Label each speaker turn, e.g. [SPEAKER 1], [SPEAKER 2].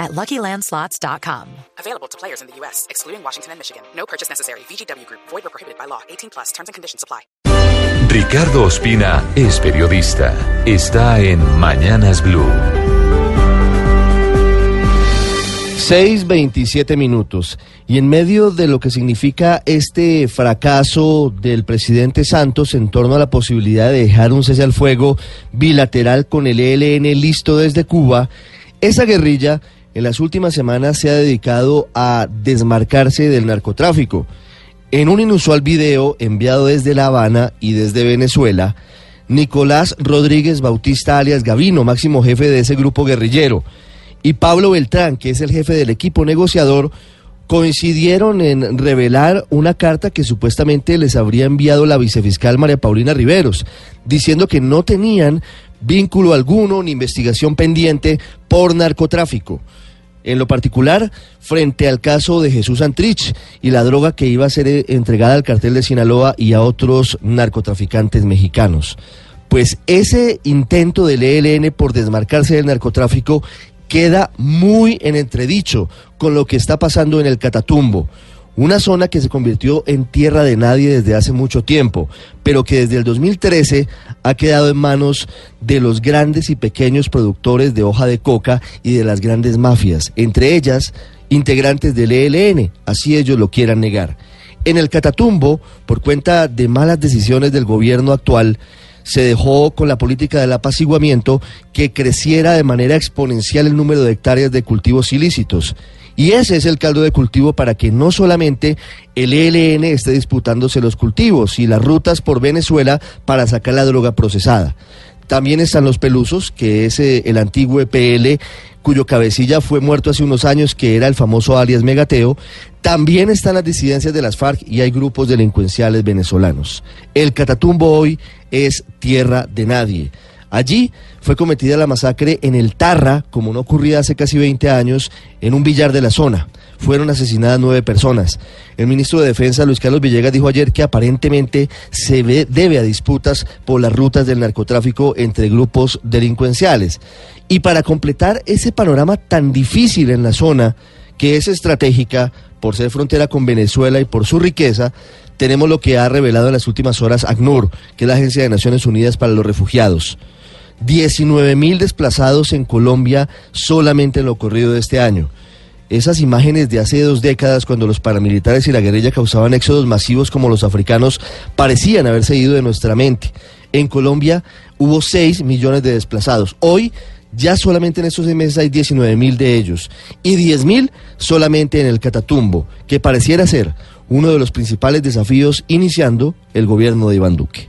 [SPEAKER 1] at LuckyLandSlots.com.
[SPEAKER 2] Available to players in the U.S., excluding Washington and Michigan. No purchase necessary. VGW Group. Void or prohibited by law. 18 plus. Terms and conditions apply.
[SPEAKER 3] Ricardo Ospina es periodista. Está en Mañanas Blue.
[SPEAKER 4] 6.27 minutos. Y en medio de lo que significa este fracaso del presidente Santos en torno a la posibilidad de dejar un cese al fuego bilateral con el ELN listo desde Cuba, esa guerrilla en las últimas semanas se ha dedicado a desmarcarse del narcotráfico. En un inusual video enviado desde La Habana y desde Venezuela, Nicolás Rodríguez Bautista alias Gavino, máximo jefe de ese grupo guerrillero, y Pablo Beltrán, que es el jefe del equipo negociador, coincidieron en revelar una carta que supuestamente les habría enviado la vicefiscal María Paulina Riveros, diciendo que no tenían vínculo alguno ni investigación pendiente por narcotráfico. En lo particular, frente al caso de Jesús Antrich y la droga que iba a ser eh, entregada al cartel de Sinaloa y a otros narcotraficantes mexicanos. Pues ese intento del ELN por desmarcarse del narcotráfico queda muy en entredicho con lo que está pasando en el Catatumbo una zona que se convirtió en tierra de nadie desde hace mucho tiempo, pero que desde el 2013 ha quedado en manos de los grandes y pequeños productores de hoja de coca y de las grandes mafias, entre ellas integrantes del ELN, así ellos lo quieran negar. En el Catatumbo, por cuenta de malas decisiones del gobierno actual, se dejó con la política del apaciguamiento que creciera de manera exponencial el número de hectáreas de cultivos ilícitos. Y ese es el caldo de cultivo para que no solamente el ELN esté disputándose los cultivos y las rutas por Venezuela para sacar la droga procesada. También están los pelusos, que es eh, el antiguo EPL, cuyo cabecilla fue muerto hace unos años, que era el famoso alias Megateo. También están las disidencias de las FARC y hay grupos delincuenciales venezolanos. El Catatumbo hoy es tierra de nadie. Allí fue cometida la masacre en el Tarra, como no ocurría hace casi 20 años, en un billar de la zona. Fueron asesinadas nueve personas. El ministro de Defensa, Luis Carlos Villegas, dijo ayer que aparentemente se debe a disputas por las rutas del narcotráfico entre grupos delincuenciales. Y para completar ese panorama tan difícil en la zona, que es estratégica por ser frontera con Venezuela y por su riqueza, tenemos lo que ha revelado en las últimas horas ACNUR, que es la Agencia de Naciones Unidas para los Refugiados. 19 mil desplazados en Colombia solamente en lo ocurrido de este año. Esas imágenes de hace dos décadas, cuando los paramilitares y la guerrilla causaban éxodos masivos como los africanos, parecían haberse ido de nuestra mente. En Colombia hubo 6 millones de desplazados. Hoy, ya solamente en estos seis meses hay 19 mil de ellos. Y 10 mil solamente en el Catatumbo, que pareciera ser uno de los principales desafíos iniciando el gobierno de Iván Duque.